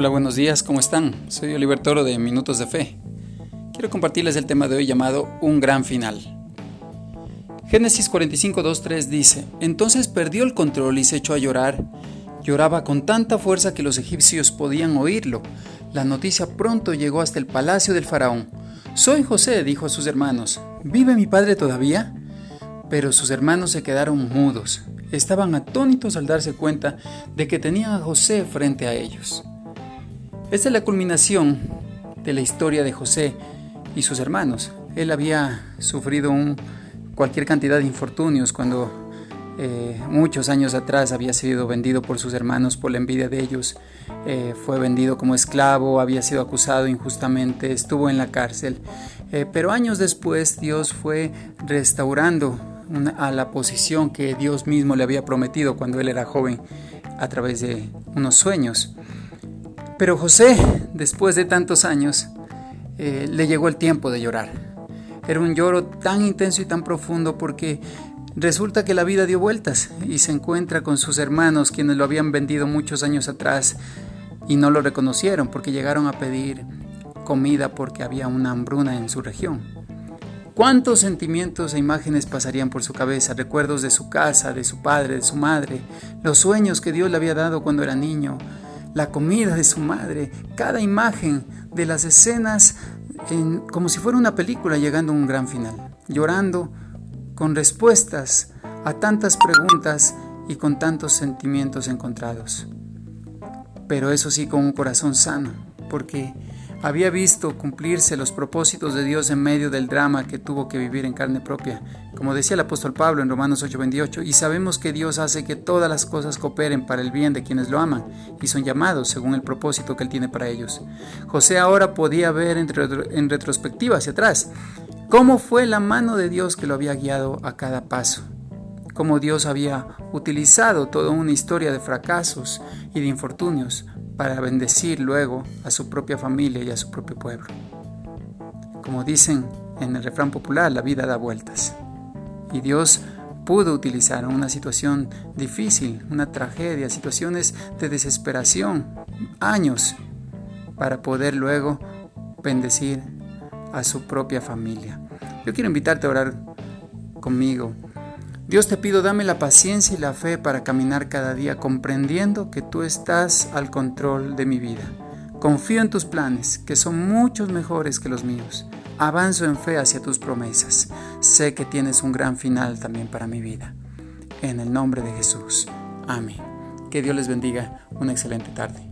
Hola, buenos días, ¿cómo están? Soy Oliver Toro de Minutos de Fe. Quiero compartirles el tema de hoy llamado Un gran final. Génesis 45, 3 dice, Entonces perdió el control y se echó a llorar. Lloraba con tanta fuerza que los egipcios podían oírlo. La noticia pronto llegó hasta el palacio del faraón. Soy José, dijo a sus hermanos. ¿Vive mi padre todavía? Pero sus hermanos se quedaron mudos. Estaban atónitos al darse cuenta de que tenían a José frente a ellos. Esta es la culminación de la historia de José y sus hermanos. Él había sufrido cualquier cantidad de infortunios cuando eh, muchos años atrás había sido vendido por sus hermanos por la envidia de ellos, eh, fue vendido como esclavo, había sido acusado injustamente, estuvo en la cárcel, eh, pero años después Dios fue restaurando a la posición que Dios mismo le había prometido cuando él era joven a través de unos sueños. Pero José, después de tantos años, eh, le llegó el tiempo de llorar. Era un lloro tan intenso y tan profundo porque resulta que la vida dio vueltas y se encuentra con sus hermanos quienes lo habían vendido muchos años atrás y no lo reconocieron porque llegaron a pedir comida porque había una hambruna en su región. ¿Cuántos sentimientos e imágenes pasarían por su cabeza? Recuerdos de su casa, de su padre, de su madre, los sueños que Dios le había dado cuando era niño, la comida de su madre, cada imagen de las escenas como si fuera una película llegando a un gran final, llorando con respuestas a tantas preguntas y con tantos sentimientos encontrados. Pero eso sí con un corazón sano, porque había visto cumplirse los propósitos de Dios en medio del drama que tuvo que vivir en carne propia, como decía el apóstol Pablo en Romanos 8:28, y sabemos que Dios hace que todas las cosas cooperen para el bien de quienes lo aman y son llamados según el propósito que Él tiene para ellos. José ahora podía ver en retrospectiva hacia atrás cómo fue la mano de Dios que lo había guiado a cada paso cómo Dios había utilizado toda una historia de fracasos y de infortunios para bendecir luego a su propia familia y a su propio pueblo. Como dicen en el refrán popular, la vida da vueltas. Y Dios pudo utilizar una situación difícil, una tragedia, situaciones de desesperación, años, para poder luego bendecir a su propia familia. Yo quiero invitarte a orar conmigo Dios te pido, dame la paciencia y la fe para caminar cada día comprendiendo que tú estás al control de mi vida. Confío en tus planes, que son muchos mejores que los míos. Avanzo en fe hacia tus promesas. Sé que tienes un gran final también para mi vida. En el nombre de Jesús. Amén. Que Dios les bendiga. Una excelente tarde.